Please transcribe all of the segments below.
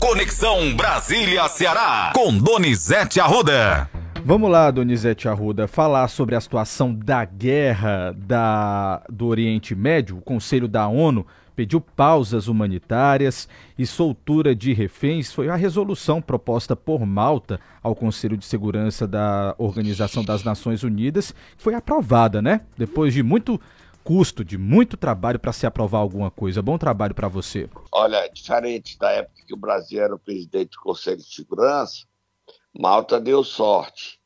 Conexão Brasília-Ceará, com Donizete Arruda. Vamos lá, Donizete Arruda, falar sobre a situação da guerra da, do Oriente Médio. O Conselho da ONU pediu pausas humanitárias e soltura de reféns. Foi a resolução proposta por Malta ao Conselho de Segurança da Organização das Nações Unidas, que foi aprovada, né? Depois de muito custo, de muito trabalho para se aprovar alguma coisa. Bom trabalho para você. Olha, diferente da época que o Brasil era o presidente do Conselho de Segurança, Malta deu sorte.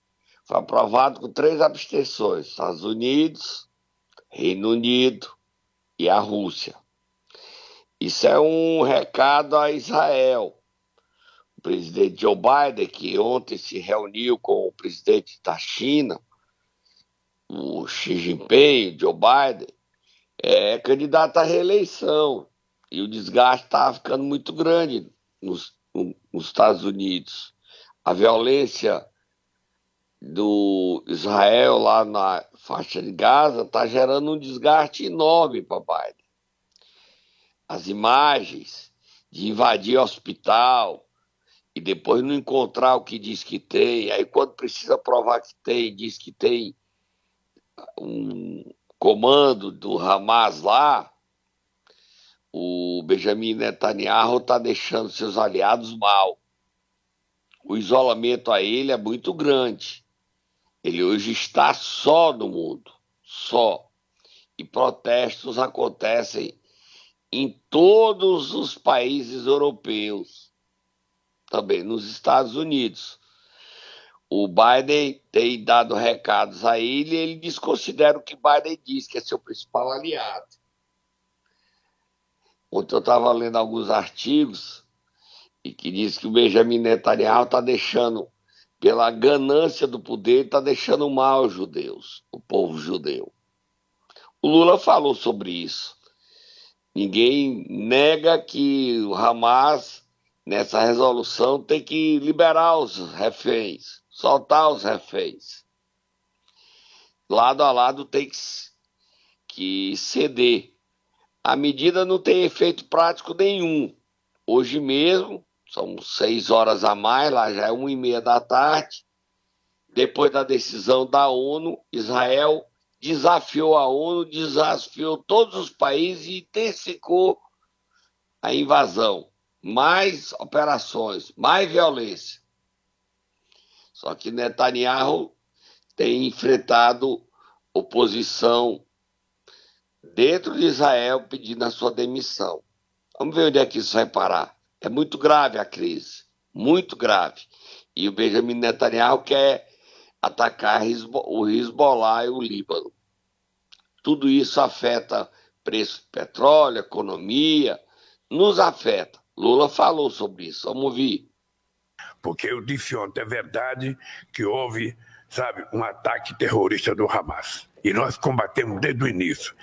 Foi aprovado com três abstenções: Estados Unidos, Reino Unido e a Rússia. Isso é um recado a Israel. O presidente Joe Biden, que ontem se reuniu com o presidente da China, o Xi Jinping, Joe Biden, é candidato à reeleição. E o desgaste está ficando muito grande nos, nos Estados Unidos. A violência do Israel lá na faixa de Gaza está gerando um desgaste enorme para Biden. As imagens de invadir hospital e depois não encontrar o que diz que tem, aí quando precisa provar que tem, diz que tem um comando do Hamas lá, o Benjamin Netanyahu está deixando seus aliados mal. O isolamento a ele é muito grande. Ele hoje está só no mundo, só. E protestos acontecem em todos os países europeus, também nos Estados Unidos o Biden tem dado recados a ele ele desconsidera o que Biden diz, que é seu principal aliado. Ontem eu estava lendo alguns artigos e que diz que o Benjamin Netanyahu está deixando, pela ganância do poder, está deixando mal os judeus, o povo judeu. O Lula falou sobre isso. Ninguém nega que o Hamas, nessa resolução, tem que liberar os reféns soltar os reféns. Lado a lado tem que, ceder. A medida não tem efeito prático nenhum. Hoje mesmo, são seis horas a mais, lá já é uma e meia da tarde. Depois da decisão da ONU, Israel desafiou a ONU, desafiou todos os países e intensificou a invasão. Mais operações, mais violência. Só que Netanyahu tem enfrentado oposição dentro de Israel pedindo a sua demissão. Vamos ver onde é que isso vai parar. É muito grave a crise, muito grave. E o Benjamin Netanyahu quer atacar o Hezbollah e o Líbano. Tudo isso afeta preço de petróleo, economia, nos afeta. Lula falou sobre isso. Vamos ouvir porque eu disse ontem, é verdade que houve, sabe, um ataque terrorista do Hamas e nós combatemos desde o início.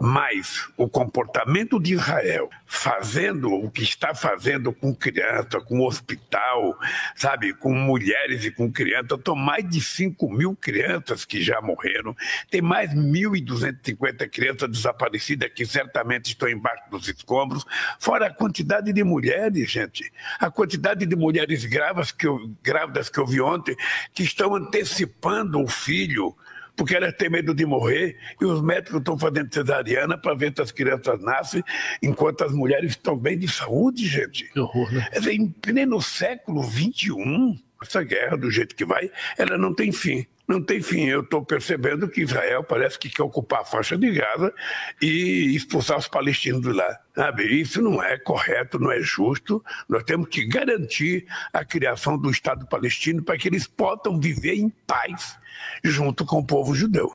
Mas o comportamento de Israel, fazendo o que está fazendo com criança, com hospital, sabe, com mulheres e com crianças, tem mais de 5 mil crianças que já morreram, tem mais 1.250 crianças desaparecidas que certamente estão embaixo dos escombros, fora a quantidade de mulheres, gente, a quantidade de mulheres grávidas que eu, grávidas que eu vi ontem, que estão antecipando o filho porque elas têm medo de morrer e os médicos estão fazendo cesariana para ver se as crianças nascem, enquanto as mulheres estão bem de saúde, gente. Que horror, né? É, em pleno século XXI, essa guerra, do jeito que vai, ela não tem fim. Não tem fim. Eu estou percebendo que Israel parece que quer ocupar a faixa de Gaza e expulsar os palestinos de lá. Sabe? Isso não é correto, não é justo. Nós temos que garantir a criação do Estado palestino para que eles possam viver em paz junto com o povo judeu.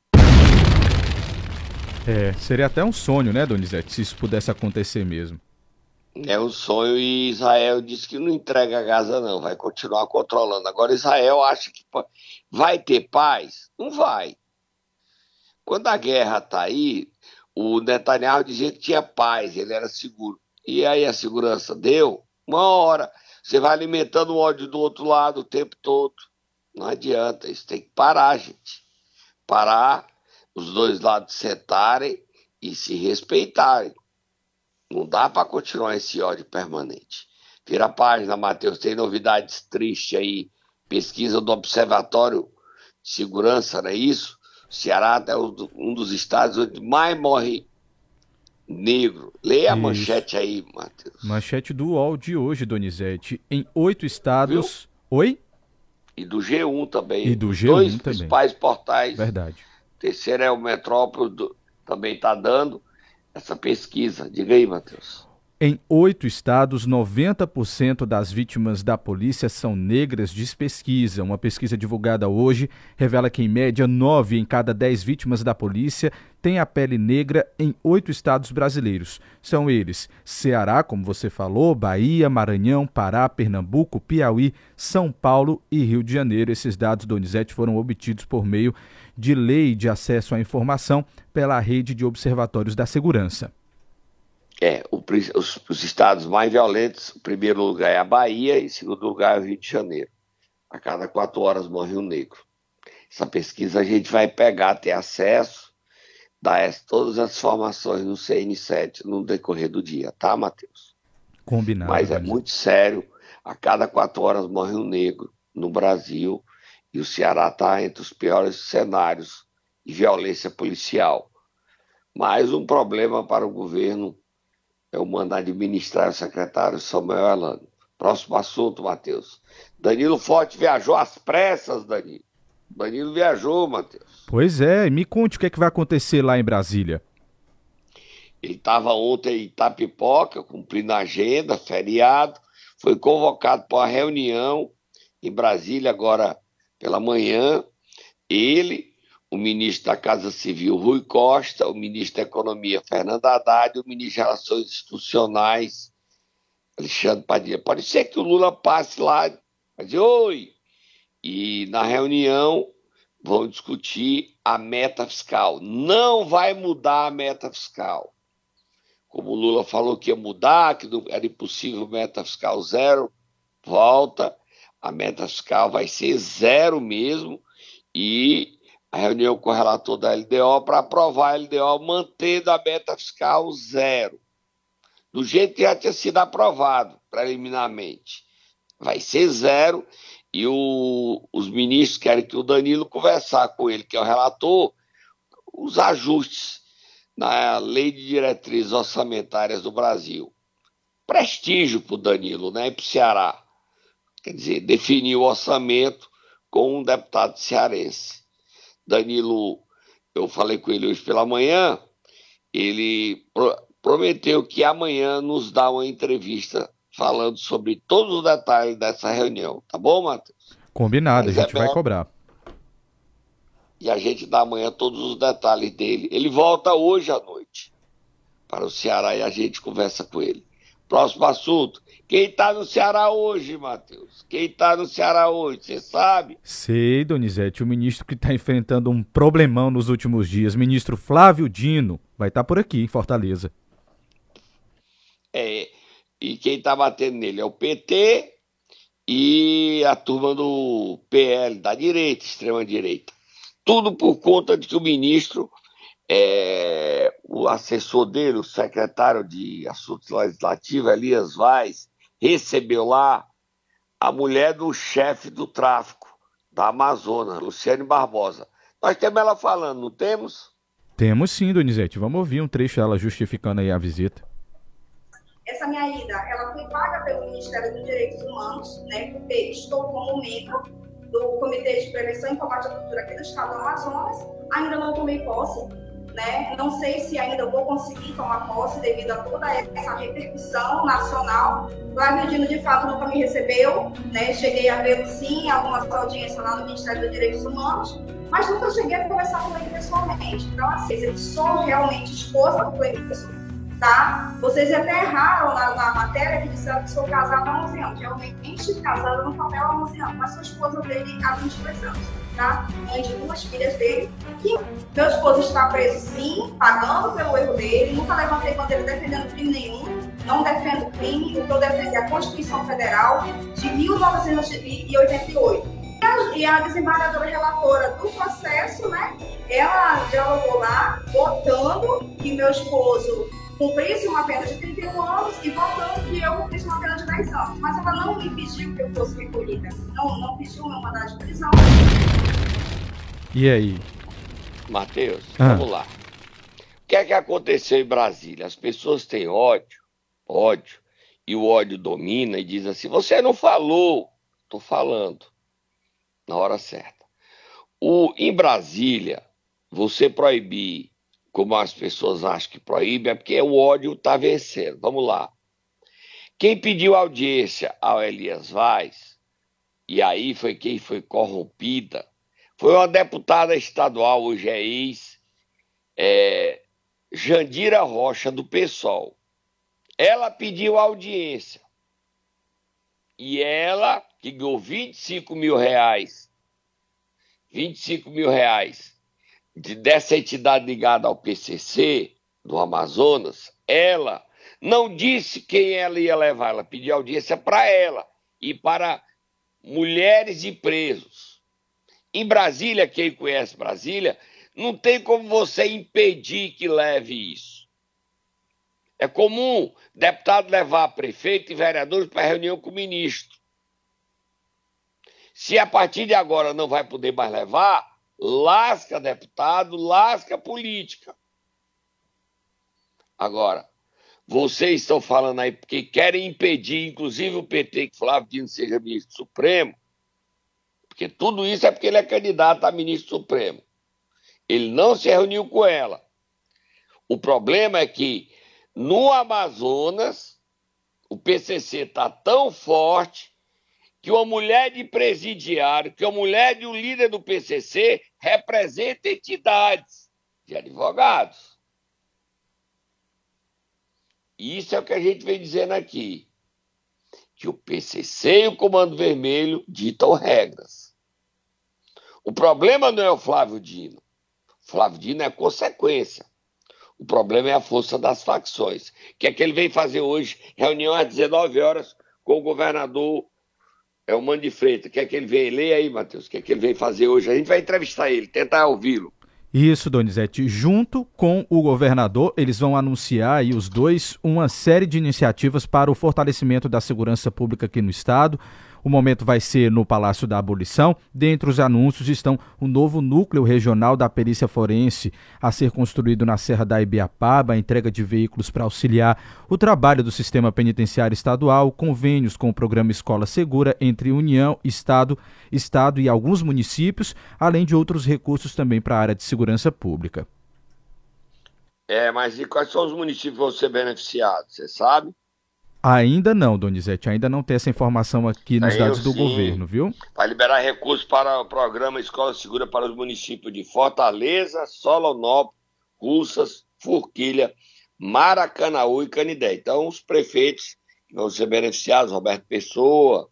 É, seria até um sonho, né, Donizete, se isso pudesse acontecer mesmo. É um sonho e Israel disse que não entrega a Gaza, não, vai continuar controlando. Agora, Israel acha que vai ter paz? Não vai. Quando a guerra está aí, o Netanyahu dizia que tinha paz, ele era seguro. E aí a segurança deu? Uma hora. Você vai alimentando o ódio do outro lado o tempo todo. Não adianta, isso tem que parar, gente. Parar, os dois lados sentarem e se respeitarem. Não dá para continuar esse ódio permanente. Vira a página, Matheus, tem novidades tristes aí. Pesquisa do Observatório de Segurança, não é isso? O Ceará é um dos estados onde mais morre negro. Leia a manchete aí, Matheus. Manchete do UOL de hoje, Donizete. Em oito estados. Viu? Oi? E do G1 também. E do G1 Dois também. principais portais. Verdade. O terceiro é o Metrópole, do, também está dando essa pesquisa. Diga aí, Matheus. Em oito estados, 90% das vítimas da polícia são negras, diz pesquisa. Uma pesquisa divulgada hoje revela que, em média, nove em cada dez vítimas da polícia têm a pele negra em oito estados brasileiros. São eles Ceará, como você falou, Bahia, Maranhão, Pará, Pernambuco, Piauí, São Paulo e Rio de Janeiro. Esses dados, Donizete, foram obtidos por meio de lei de acesso à informação pela rede de observatórios da segurança. É, o, os, os, estados mais violentos, em primeiro lugar é a Bahia e em segundo lugar é o Rio de Janeiro. A cada quatro horas morre um negro. Essa pesquisa a gente vai pegar, ter acesso, dar todas as informações no CN7 no decorrer do dia, tá, Matheus? Combinado. Mas é muito sério, a cada quatro horas morre um negro no Brasil e o Ceará está entre os piores cenários de violência policial. Mais um problema para o governo é o mandar administrar o secretário Samuel Elano. Próximo assunto, Matheus. Danilo Forte viajou às pressas, Danilo. Danilo viajou, Matheus. Pois é, me conte o que, é que vai acontecer lá em Brasília. Ele estava ontem em Itapipoca, cumprindo a agenda, feriado, foi convocado para uma reunião em Brasília agora pela manhã. Ele, o ministro da Casa Civil, Rui Costa, o ministro da Economia, Fernando Haddad, o ministro de Relações Institucionais, Alexandre Padilha. Pode ser que o Lula passe lá e dizer oi. E na reunião vão discutir a meta fiscal. Não vai mudar a meta fiscal. Como o Lula falou que ia mudar, que era impossível meta fiscal zero, volta. A meta fiscal vai ser zero mesmo. E a reunião com o relator da LDO para aprovar a LDO mantendo a meta fiscal zero, do jeito que já tinha sido aprovado preliminarmente. Vai ser zero e o, os ministros querem que o Danilo conversar com ele, que é o relator, os ajustes na lei de diretrizes orçamentárias do Brasil. Prestígio para o Danilo, né? E para o Ceará. Quer dizer, definir o orçamento com um deputado cearense. Danilo, eu falei com ele hoje pela manhã, ele pro, prometeu que amanhã nos dá uma entrevista falando sobre todos os detalhes dessa reunião. Tá bom, Matheus? Combinado, Mas a gente é vai cobrar. E a gente dá amanhã todos os detalhes dele. Ele volta hoje à noite para o Ceará e a gente conversa com ele. Próximo assunto. Quem está no Ceará hoje, Matheus? Quem está no Ceará hoje, você sabe? Sei, Donizete, o ministro que está enfrentando um problemão nos últimos dias, ministro Flávio Dino, vai estar tá por aqui em Fortaleza. É, e quem está batendo nele é o PT e a turma do PL, da direita, extrema direita. Tudo por conta de que o ministro é, o assessor dele, o secretário de Assuntos Legislativos, Elias Vaz, recebeu lá a mulher do chefe do tráfico da Amazônia, Luciane Barbosa. Nós temos ela falando, não temos? Temos sim, Donizete. Vamos ouvir um trecho dela justificando aí a visita. Essa minha ida, ela foi paga pelo Ministério dos Direitos Humanos, né, porque estou como membro do Comitê de Prevenção e Combate à Tortura aqui do Estado do Amazonas. Ainda não tomei posse, né? Não sei se ainda vou conseguir tomar posse devido a toda essa repercussão nacional. Flávio Dino, de fato, nunca me recebeu, né? Cheguei a vê-lo sim algumas audiências lá no Ministério dos Direitos Humanos, mas nunca cheguei a conversar com ele pessoalmente. Então, assim, eu sou realmente esposa do Cleiton, tá? Vocês até erraram na, na, matéria que disseram que sou casada há 11 anos. Realmente casada no papel há 11 anos, mas sou esposa dele há 22 anos tá? Mãe de duas filhas dele, que meu esposo está preso sim, pagando pelo erro dele, nunca levantei bandeira defendendo crime nenhum, não defendo crime, o que eu defendo é a Constituição Federal de 1988. E a, e a desembargadora relatora do processo, né, ela dialogou lá, votando que meu esposo cumprisse uma pena de 31 anos e votando que eu cumprisse uma pena de 10 anos. Mas ela não me pediu que eu fosse recolhida. Não, não pediu meu mandado de prisão. E aí? Matheus, Ah. vamos lá. O que é que aconteceu em Brasília? As pessoas têm ódio, ódio, e o ódio domina e diz assim: você não falou. Estou falando. Na hora certa. O, em Brasília, você proibir, como as pessoas acham que proíbe, é porque o ódio está vencendo. Vamos lá. Quem pediu audiência ao Elias Vaz, e aí foi quem foi corrompida, foi uma deputada estadual, hoje é ex, é, Jandira Rocha, do PSOL. Ela pediu audiência. E ela, que ganhou 25 mil reais, 25 mil reais de, dessa entidade ligada ao PCC, do Amazonas, ela não disse quem ela ia levar, ela pediu audiência para ela e para mulheres e presos. Em Brasília, quem conhece Brasília, não tem como você impedir que leve isso. É comum deputado levar prefeito e vereadores para reunião com o ministro. Se a partir de agora não vai poder mais levar, lasca deputado, lasca política. Agora, vocês estão falando aí porque querem impedir, inclusive o PT, que Flávio Dino seja ministro supremo, porque tudo isso é porque ele é candidato a ministro supremo. Ele não se reuniu com ela. O problema é que no Amazonas o PCC está tão forte que uma mulher de presidiário, que uma mulher de um líder do PCC representa entidades de advogados. Isso é o que a gente vem dizendo aqui, que o PCC e o Comando Vermelho ditam regras. O problema não é o Flávio Dino. O Flávio Dino é consequência. O problema é a força das facções. Que é que ele vem fazer hoje? Reunião às 19 horas com o governador é o Mano de Freitas. O que ele vem? Leia aí, Matheus. O que ele vem fazer hoje? A gente vai entrevistar ele, tentar ouvi-lo. Isso, Donizete. Junto com o governador, eles vão anunciar aí os dois uma série de iniciativas para o fortalecimento da segurança pública aqui no estado. O momento vai ser no Palácio da Abolição. Dentre os anúncios estão o novo núcleo regional da perícia forense a ser construído na Serra da Ibiapaba, a entrega de veículos para auxiliar o trabalho do sistema penitenciário estadual, convênios com o programa Escola Segura entre União, Estado, Estado e alguns municípios, além de outros recursos também para a área de segurança pública. É, mas e quais são os municípios que vão ser beneficiados? Você sabe? Ainda não, Donizete, ainda não tem essa informação aqui nos Aí dados do sim. governo, viu? Vai liberar recursos para o programa Escola Segura para os municípios de Fortaleza, Solonópolis, Russas, Forquilha, Maracanaú e Canidé. Então, os prefeitos que vão ser beneficiados, Roberto Pessoa,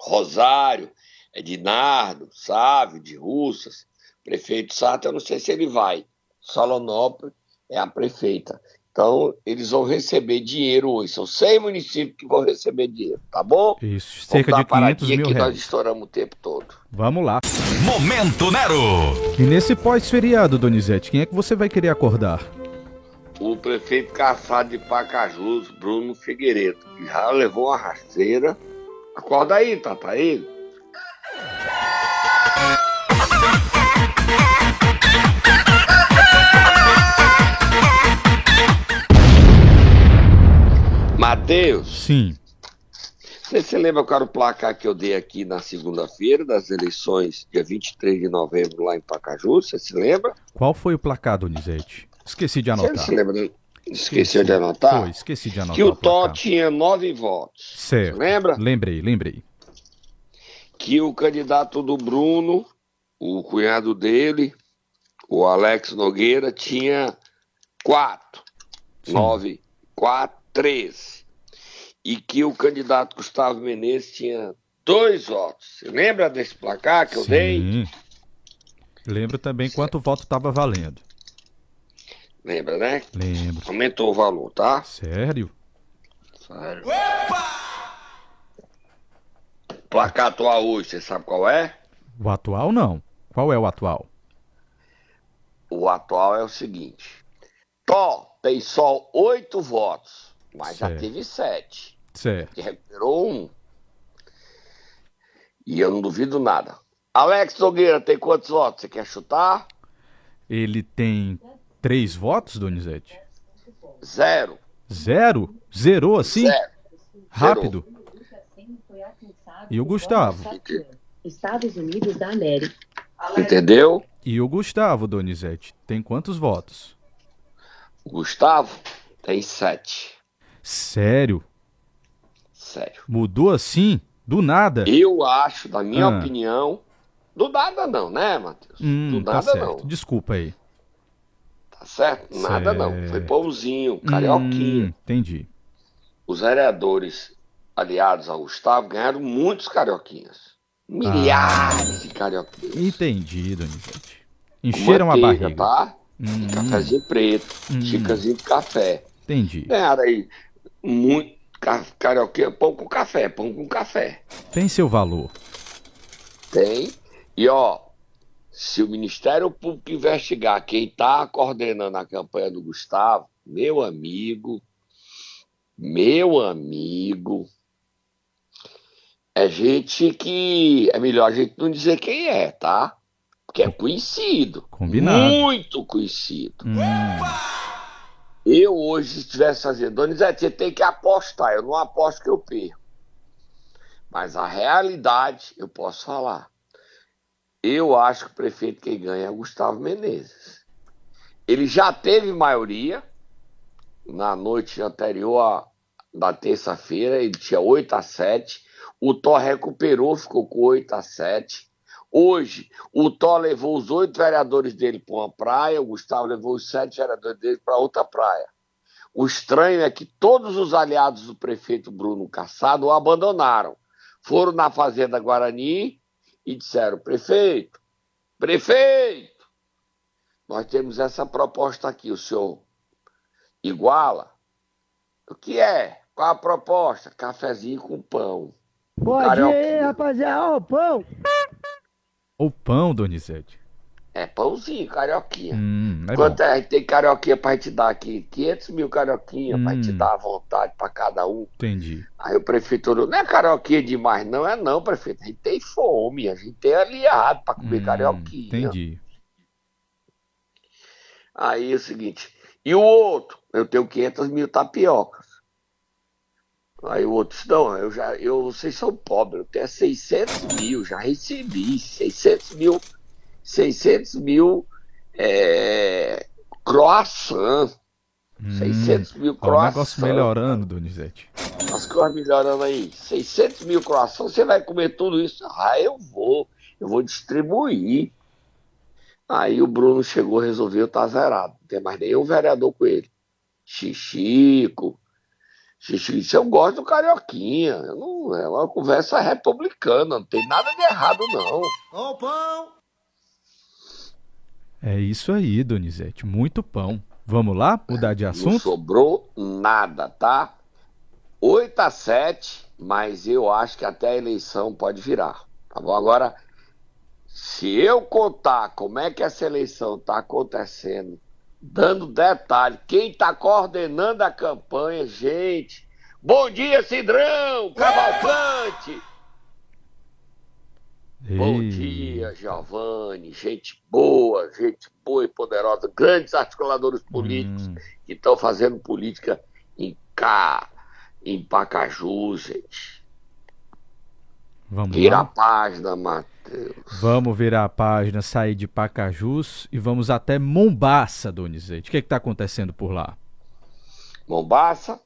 Rosário, Edinardo, Sávio, de Russas, prefeito Sato, eu não sei se ele vai. Solonópolis é a prefeita. Então, eles vão receber dinheiro hoje. São seis municípios que vão receber dinheiro, tá bom? Isso, cerca de uma paradinha 500 mil que nós reais. estouramos o tempo todo. Vamos lá. Momento Nero. E nesse pós-feriado, Donizete, quem é que você vai querer acordar? O prefeito caçado de Pacajus, Bruno Figueiredo, que já levou uma rasteira. Acorda aí, Tata, aí. Mateus, Sim. você se lembra qual era o placar que eu dei aqui na segunda-feira das eleições, dia 23 de novembro, lá em Pacajus? Você se lembra? Qual foi o placar, Donizete? Esqueci de Você anotar. se lembra? né? Esqueceu de anotar? Foi, esqueci de anotar. que o Tó placar. tinha nove votos. Certo. Lembra? Lembrei, lembrei. que o candidato do Bruno, o cunhado dele, o Alex Nogueira, tinha quatro. Sim. Nove, quatro, treze. E que o candidato Gustavo Menezes tinha dois votos. Você lembra desse placar que eu dei? Sim. Lembro também quanto voto estava valendo. Lembra, né? Lembro. Aumentou o valor, tá? Sério? Sério. Placar atual hoje, você sabe qual é? O atual não. Qual é o atual? O atual é o seguinte: Tó tem só oito votos, mas já Certo. teve sete. Certo. Que recuperou um. E eu não duvido nada. Alex Nogueira tem quantos votos? Você quer chutar? Ele tem três votos, Donizete? Zero. Zero? Zerou assim? Zero. Rápido? E o Gustavo? Estados Unidos da América. Entendeu? E o Gustavo, Donizete? Tem quantos votos? O Gustavo tem sete. Sério? Sério. Mudou assim? Do nada? Eu acho, na minha Ah. opinião, do nada não, né, Matheus? Hum, do tá nada certo. não. Desculpa aí. Tá certo? Nada não. Foi Certo. pãozinho, carioquinha. Hum, entendi. Os vereadores aliados ao Gustavo ganharam muitos carioquinhas. Milhares de carioquinhas. Entendi, Donizete. Encheram a manteiga, barriga. Tá? Hum, Cafézinho preto, Hum. de café. entendi. Ganharam aí muito ca- carioquinha, pão com café, pão com café. Tem seu valor. Tem. E ó, se o Ministério Público investigar quem tá coordenando a campanha do Gustavo, meu amigo, meu amigo, é gente que é melhor a gente não dizer quem é, tá? Porque é conhecido. Combinado. Muito conhecido. Hum, Eu hoje, se estivesse fazendo, Donizete, tem que apostar. Eu não aposto que eu perco. Mas a realidade, eu posso falar. Eu acho que o prefeito quem ganha é Gustavo Menezes. Ele já teve maioria na noite anterior da terça-feira, ele tinha 8 a 7. O Tó recuperou, ficou com 8 a 7. Hoje, o Tó levou os oito vereadores dele para uma praia, o Gustavo levou os sete vereadores dele para outra praia. O estranho é que todos os aliados do prefeito Bruno Cassado o abandonaram. Foram na Fazenda Guarani e disseram: prefeito, prefeito, nós temos essa proposta aqui, o senhor iguala? O que é? Qual a proposta? Cafezinho com pão. Bom dia aí, rapaziada. Ó, o pão. O pão, Donizete. É pãozinho, carioquinha. Hum, é. Quanto é? Tem carioquinha pra gente dar aqui? 500 mil carioquinha pra gente Hum. dar à vontade pra cada um. Entendi. Aí o prefeito não é carioquinha demais, não é não, prefeito. A gente tem fome, a gente tem aliado pra comer Hum, carioquinha. Entendi. Aí é o seguinte, e o outro? Eu tenho 500 mil tapiocas. Aí o outro disse, não, eu já, eu, vocês são pobres, eu tenho 600 mil, já recebi 600 mil, 600 mil é, croissant, Hum, 600 mil ó, o croissant. negócio melhorando, Donizete. As coisas melhorando aí. 600 mil croissants, você vai comer tudo isso? Ah, eu vou. Eu vou distribuir. Aí o Bruno chegou, resolveu, tá zerado. Não tem mais nenhum vereador com ele. Xixico. Disse, eu gosto do Carioquinha. Não, é uma conversa republicana, não tem nada de errado, não. Ó, o pão. É isso aí, Donizete. Muito pão. Vamos lá? Mudar de Não assunto? sobrou nada, tá? 8 a 7, mas eu acho que até a eleição pode virar. Tá bom? Agora, se eu contar como é que essa eleição tá acontecendo, dando detalhe, quem tá coordenando a campanha, gente. Bom dia, Cidrão, Cavalcante. Bom dia, Giovanni. Gente boa, gente boa e poderosa. Grandes articuladores políticos hum, que estão fazendo política em cá, em Pacaju, gente. vamos Vira a lá? página, Matheus. Vamos virar a página, sair de Pacajus e vamos até Mombaça, Donizete. O que está acontecendo por lá? Mombaça,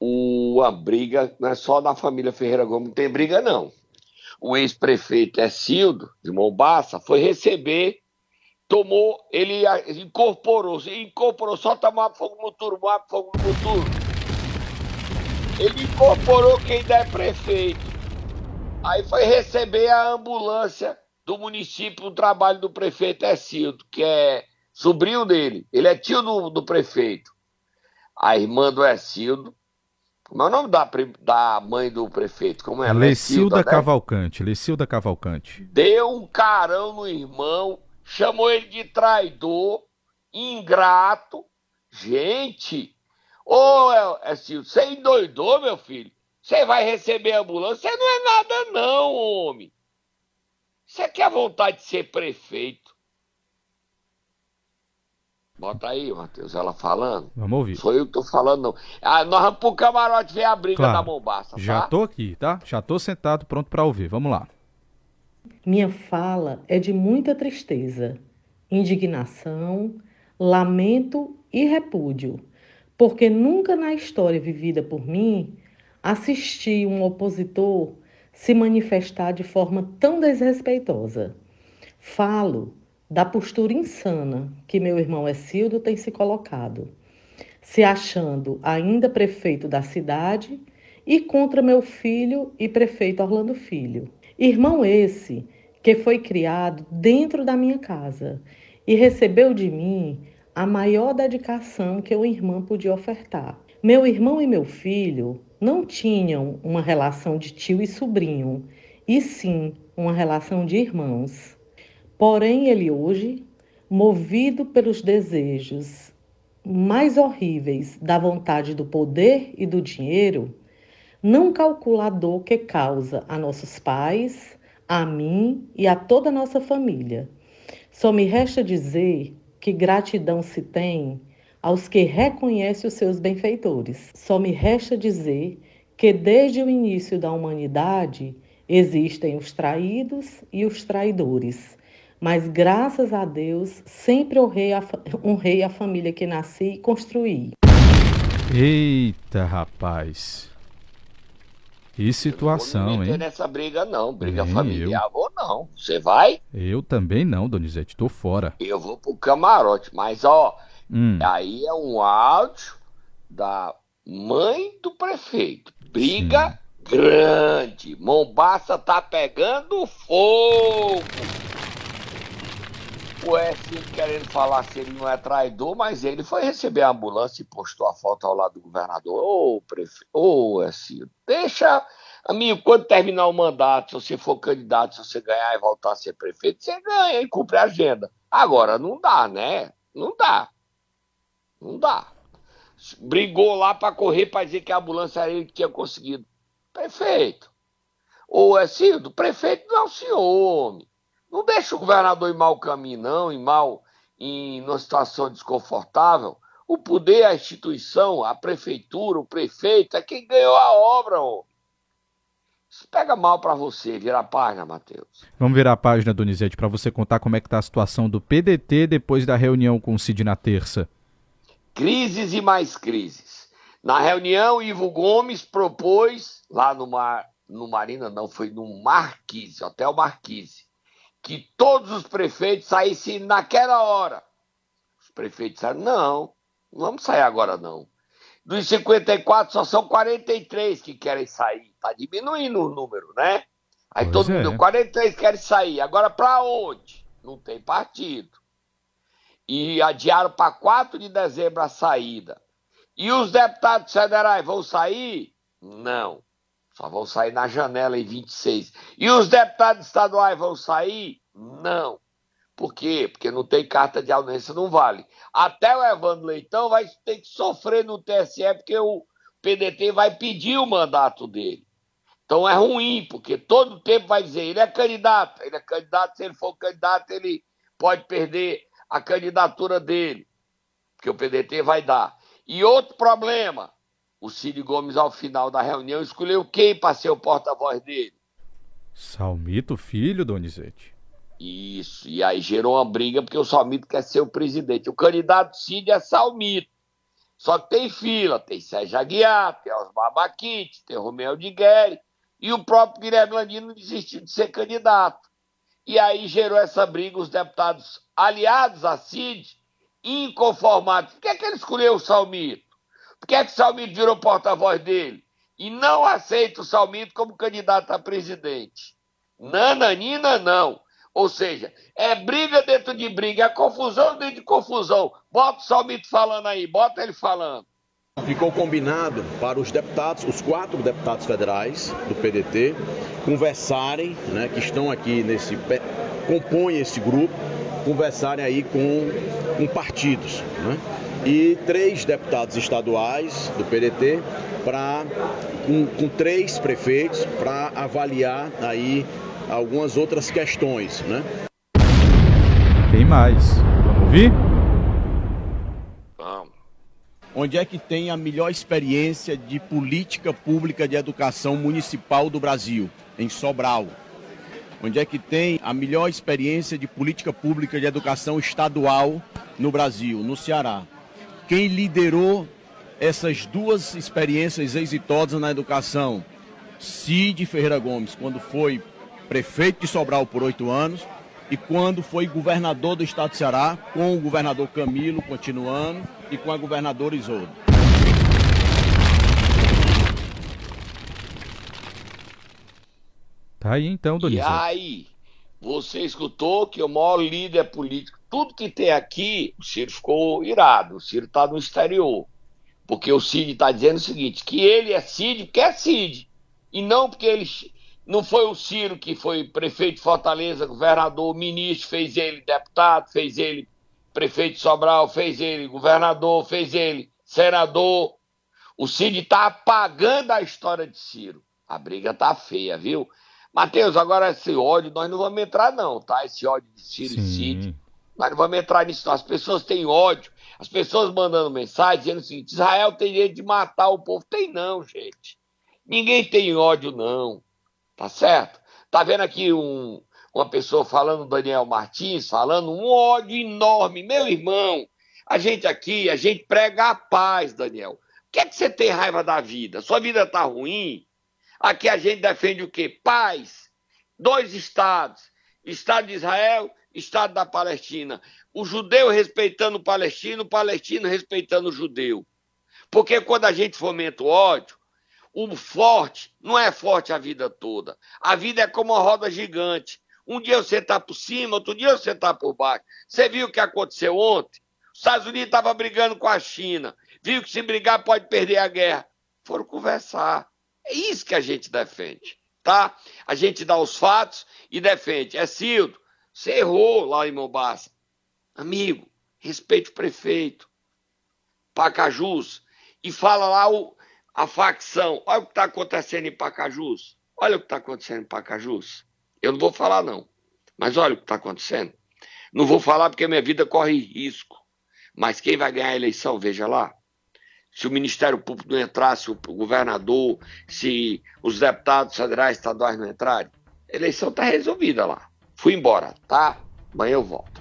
o, a briga não é só da família Ferreira Gomes, não tem briga não. O ex-prefeito Escildo, de Mombaça, foi receber, tomou, ele incorporou, incorporou, só tomar fogo no turno, fogo no turno. Ele incorporou quem ainda é prefeito. Aí foi receber a ambulância do município, o trabalho do prefeito Escildo, que é sobrinho dele. Ele é tio do, do prefeito. A irmã do Escildo. Como é o nome da, da mãe do prefeito? Como é? Lecilda né? Cavalcante. Lecilda Cavalcante. Deu um carão no irmão, chamou ele de traidor, ingrato, Gente, ô Silvio, você endoidou, meu filho? Você vai receber ambulância? Você não é nada, não, homem. Você quer vontade de ser prefeito? Bota aí, Matheus, ela falando. Vamos ouvir. Sou eu que tô falando, não. Ah, nós vamos pro camarote ver a briga Claro. da Mombaça, tá? Já tô aqui, tá? Já tô sentado, pronto pra ouvir. Vamos lá. Minha fala é de muita tristeza, indignação, lamento e repúdio, porque nunca na história vivida por mim assisti um opositor se manifestar de forma tão desrespeitosa. Falo da postura insana que meu irmão Escildo tem se colocado, se achando ainda prefeito da cidade e contra meu filho e prefeito Orlando Filho. Irmão esse que foi criado dentro da minha casa e recebeu de mim a maior dedicação que uma irmã podia ofertar. Meu irmão e meu filho não tinham uma relação de tio e sobrinho, e sim uma relação de irmãos. Porém, ele hoje, movido pelos desejos mais horríveis da vontade do poder e do dinheiro, não calcula a dor que causa a nossos pais, a mim e a toda a nossa família. Só me resta dizer que gratidão se tem aos que reconhecem os seus benfeitores. Só me resta dizer que desde o início da humanidade existem os traídos e os traidores. Mas graças a Deus sempre honrei a, honrei a família que nasci e construí. Eita, rapaz. Que situação, me meter hein? nessa briga, não. Briga Nem familiar, vou não. Você vai? Eu também não, Donizete, tô fora. Eu vou pro camarote. Mas, ó, Hum, aí é um áudio da mãe do prefeito. Briga grande. Mombaça tá pegando fogo. O S querendo falar se ele não é traidor, mas ele foi receber a ambulância e postou a foto ao lado do governador. Ô, prefeito, ô, S, deixa. Amigo, quando terminar o mandato, se você for candidato, se você ganhar e voltar a ser prefeito, você ganha e cumpre a agenda. Agora, não dá, né? Não dá. Não dá. Brigou lá pra correr pra dizer que a ambulância era ele que tinha conseguido. Prefeito. Ô, Sildo, prefeito não é senhor, homem. Não deixa o governador em mau caminho, não, em mal, em uma situação desconfortável. O poder, a instituição, a prefeitura, o prefeito, é quem ganhou a obra, homem. Isso pega mal pra você, vira a página, Matheus. Vamos virar a página, Donizete, pra você contar como é que tá a situação do PDT depois da reunião com o Cid na terça. Crises e mais crises. Na reunião, Ivo Gomes propôs, lá no, Mar, no Marina, não, foi no Marquise, Hotel Marquise, que todos os prefeitos saíssem naquela hora. Os prefeitos disseram, não, não vamos sair agora não. Dos 54, só são 43 que querem sair. Está diminuindo o número, né? Aí Pois todo é. mundo, 43 querem sair. Agora para onde? Não tem partido. E adiaram para 4 de dezembro a saída. E os deputados federais vão sair? Não. Só vão sair na janela em 26. E os deputados estaduais vão sair? Não. Por quê? Porque não tem carta de audiência, não vale. Até o Evandro Leitão vai ter que sofrer no TSE, porque o PDT vai pedir o mandato dele. Então é ruim, porque todo tempo vai dizer, ele é candidato, ele é candidato, se ele for candidato, ele pode perder a candidatura dele, porque o PDT vai dar. E outro problema, o Cid Gomes, ao final da reunião, escolheu quem para ser o porta-voz dele. Salmito Filho, Donizete. Isso, e aí gerou uma briga porque o Salmito quer ser o presidente. O candidato Cid é Salmito. Só que tem fila, tem Sérgio Aguiar, tem Osmar Baquite, tem Romeu de Guerre, e o próprio Guilherme Landino desistiu de ser candidato. E aí gerou essa briga, os deputados aliados a Cid, inconformados. Por que, é que ele escolheu o Salmito? Por que, é que o Salmito virou porta-voz dele? E não aceita o Salmito como candidato a presidente. Nananina, não. Ou seja, é briga dentro de briga, é confusão dentro de confusão. Bota o Salmito falando aí, bota ele falando. Ficou combinado para os deputados, os quatro deputados federais do PDT, conversarem, né, que estão aqui nesse, compõem esse grupo, conversarem aí com, com partidos. Né? E três deputados estaduais do PDT para com, com três prefeitos para avaliar aí algumas outras questões, né? Tem mais. Vamos ouvir? Onde é que tem a melhor experiência de política pública de educação municipal do Brasil? Em Sobral. Onde é que tem a melhor experiência de política pública de educação estadual no Brasil? No Ceará. Quem liderou essas duas experiências exitosas na educação? Cid Ferreira Gomes, quando foi prefeito de Sobral por oito anos, e quando foi governador do estado do Ceará, com o governador Camilo continuando e com a governadora Isolda. Tá aí então, Donizete. E aí, você escutou que o maior líder político, tudo que tem aqui, o Ciro ficou irado, o Ciro está no exterior. Porque o Cid está dizendo o seguinte, que ele é Cid porque é Cid. E não porque ele não foi o Ciro que foi prefeito de Fortaleza, governador, ministro, fez ele deputado, fez ele prefeito de Sobral, fez ele governador, fez ele senador. O Cid está apagando a história de Ciro. A briga tá feia, viu? Matheus, agora esse ódio, nós não vamos entrar, não, tá? Esse ódio de Ciro e Cid. Nós não vamos entrar nisso, não. As pessoas têm ódio. As pessoas mandando mensagem dizendo o seguinte: Israel tem direito de matar o povo. Tem não, gente. Ninguém tem ódio, não. Tá certo? Tá vendo aqui um, uma pessoa falando, Daniel Martins, falando um ódio enorme. Meu irmão, a gente aqui, a gente prega a paz, Daniel. Por que, é que você tem raiva da vida? Sua vida tá ruim? Aqui a gente defende o quê? Paz. Dois estados. Estado de Israel, Estado da Palestina. O judeu respeitando o palestino, o palestino respeitando o judeu. Porque quando a gente fomenta o ódio, o forte não é forte a vida toda. A vida é como uma roda gigante. Um dia você está por cima, outro dia você está por baixo. Você viu o que aconteceu ontem? Os Estados Unidos estavam brigando com a China. Viu que se brigar pode perder a guerra. Foram conversar. É isso que a gente defende, tá? A gente dá os fatos e defende. É Cildo, você errou lá em Mombasa. Amigo, respeite o prefeito. Pacajus. E fala lá o, a facção. Olha o que está acontecendo em Pacajus. Olha o que está acontecendo em Pacajus. Eu não vou falar, não. Mas olha o que está acontecendo. Não vou falar porque minha vida corre risco. Mas quem vai ganhar a eleição, veja lá. Se o Ministério Público não entrar, se o governador, se os deputados federais estaduais não entrarem, a eleição está resolvida lá. Fui embora, tá? Amanhã eu volto.